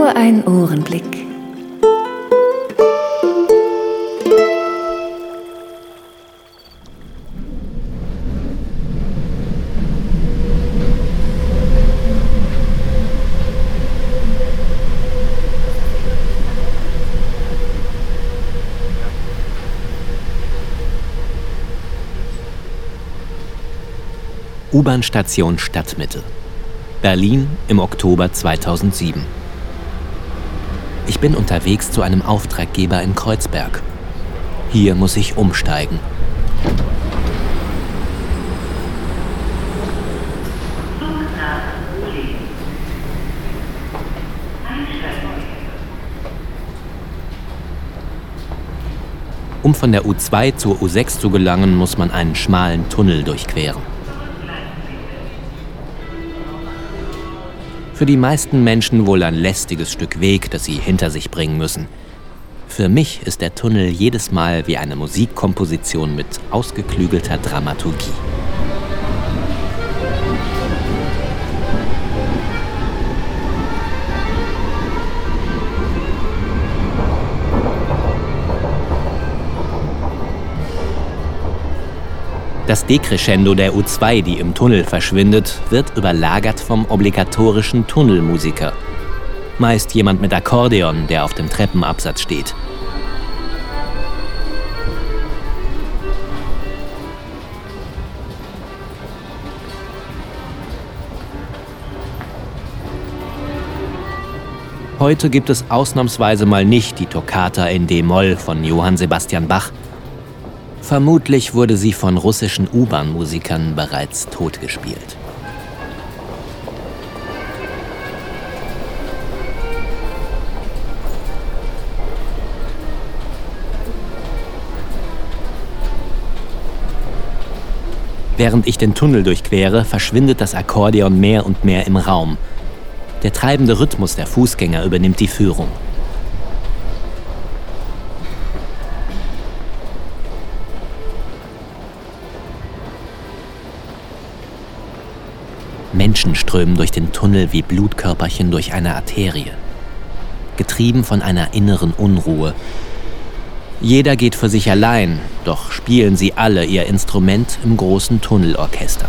Nur ein Ohrenblick. U-Bahn-Station Stadtmitte. Berlin im Oktober 2007. Ich bin unterwegs zu einem Auftraggeber in Kreuzberg. Hier muss ich umsteigen. Um von der U2 zur U6 zu gelangen, muss man einen schmalen Tunnel durchqueren. Für die meisten Menschen wohl ein lästiges Stück Weg, das sie hinter sich bringen müssen. Für mich ist der Tunnel jedes Mal wie eine Musikkomposition mit ausgeklügelter Dramaturgie. Das Decrescendo der U2, die im Tunnel verschwindet, wird überlagert vom obligatorischen Tunnelmusiker. Meist jemand mit Akkordeon, der auf dem Treppenabsatz steht. Heute gibt es ausnahmsweise mal nicht die Toccata in D-Moll von Johann Sebastian Bach, Vermutlich wurde sie von russischen U-Bahn-Musikern bereits totgespielt. Während ich den Tunnel durchquere, verschwindet das Akkordeon mehr und mehr im Raum. Der treibende Rhythmus der Fußgänger übernimmt die Führung. Menschen strömen durch den Tunnel wie Blutkörperchen durch eine Arterie. Getrieben von einer inneren Unruhe. Jeder geht für sich allein, doch spielen sie alle ihr Instrument im großen Tunnelorchester.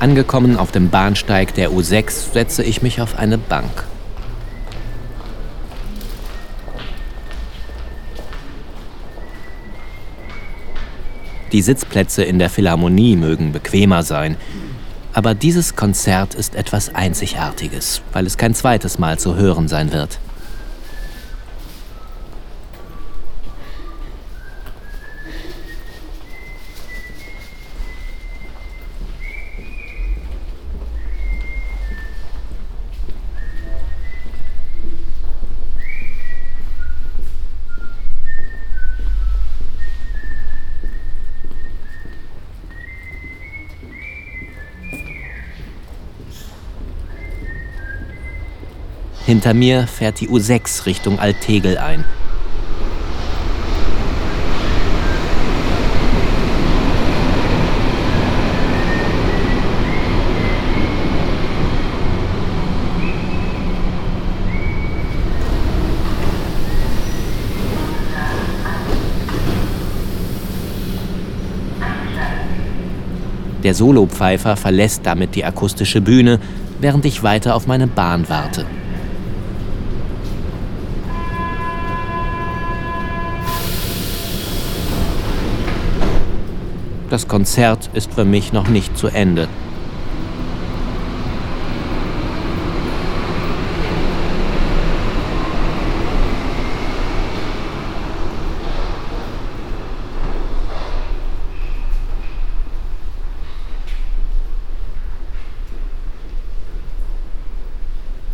Angekommen auf dem Bahnsteig der U6 setze ich mich auf eine Bank. Die Sitzplätze in der Philharmonie mögen bequemer sein, aber dieses Konzert ist etwas Einzigartiges, weil es kein zweites Mal zu hören sein wird. Hinter mir fährt die U6 Richtung Altegel ein. Der Solopfeifer verlässt damit die akustische Bühne, während ich weiter auf meine Bahn warte. Das Konzert ist für mich noch nicht zu Ende.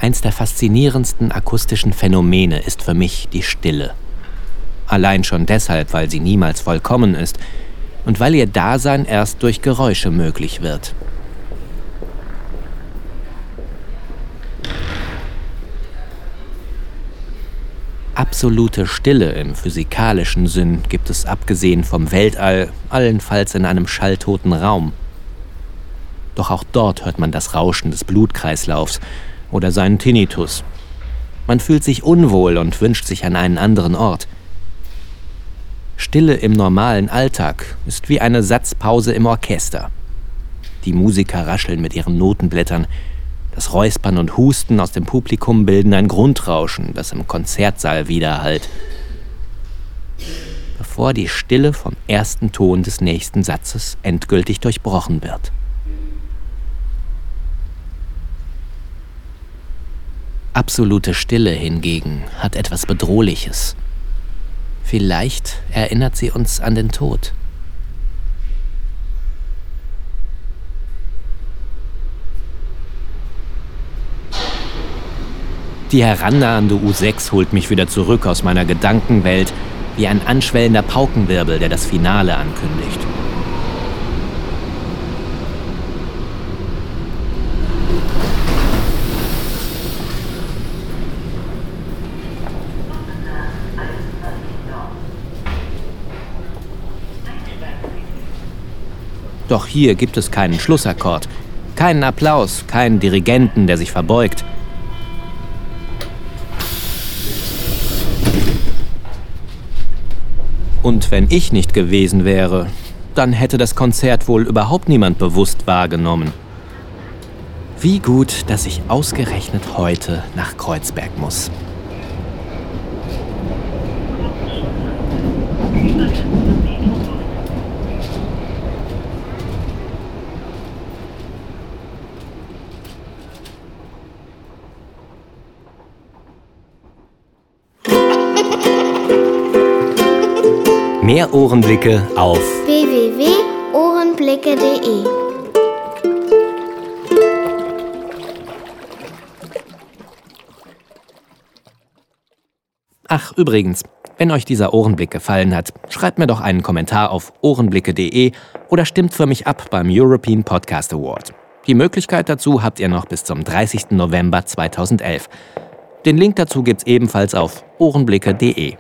Eins der faszinierendsten akustischen Phänomene ist für mich die Stille. Allein schon deshalb, weil sie niemals vollkommen ist, und weil ihr Dasein erst durch Geräusche möglich wird. Absolute Stille im physikalischen Sinn gibt es abgesehen vom Weltall, allenfalls in einem schalltoten Raum. Doch auch dort hört man das Rauschen des Blutkreislaufs oder seinen Tinnitus. Man fühlt sich unwohl und wünscht sich an einen anderen Ort. Stille im normalen Alltag ist wie eine Satzpause im Orchester. Die Musiker rascheln mit ihren Notenblättern, das Räuspern und Husten aus dem Publikum bilden ein Grundrauschen, das im Konzertsaal widerhallt. Bevor die Stille vom ersten Ton des nächsten Satzes endgültig durchbrochen wird. Absolute Stille hingegen hat etwas Bedrohliches. Vielleicht erinnert sie uns an den Tod. Die herannahende U6 holt mich wieder zurück aus meiner Gedankenwelt, wie ein anschwellender Paukenwirbel, der das Finale ankündigt. Doch hier gibt es keinen Schlussakkord, keinen Applaus, keinen Dirigenten, der sich verbeugt. Und wenn ich nicht gewesen wäre, dann hätte das Konzert wohl überhaupt niemand bewusst wahrgenommen. Wie gut, dass ich ausgerechnet heute nach Kreuzberg muss. Mehr Ohrenblicke auf www.ohrenblicke.de Ach, übrigens, wenn euch dieser Ohrenblick gefallen hat, schreibt mir doch einen Kommentar auf ohrenblicke.de oder stimmt für mich ab beim European Podcast Award. Die Möglichkeit dazu habt ihr noch bis zum 30. November 2011. Den Link dazu gibt's ebenfalls auf ohrenblicke.de.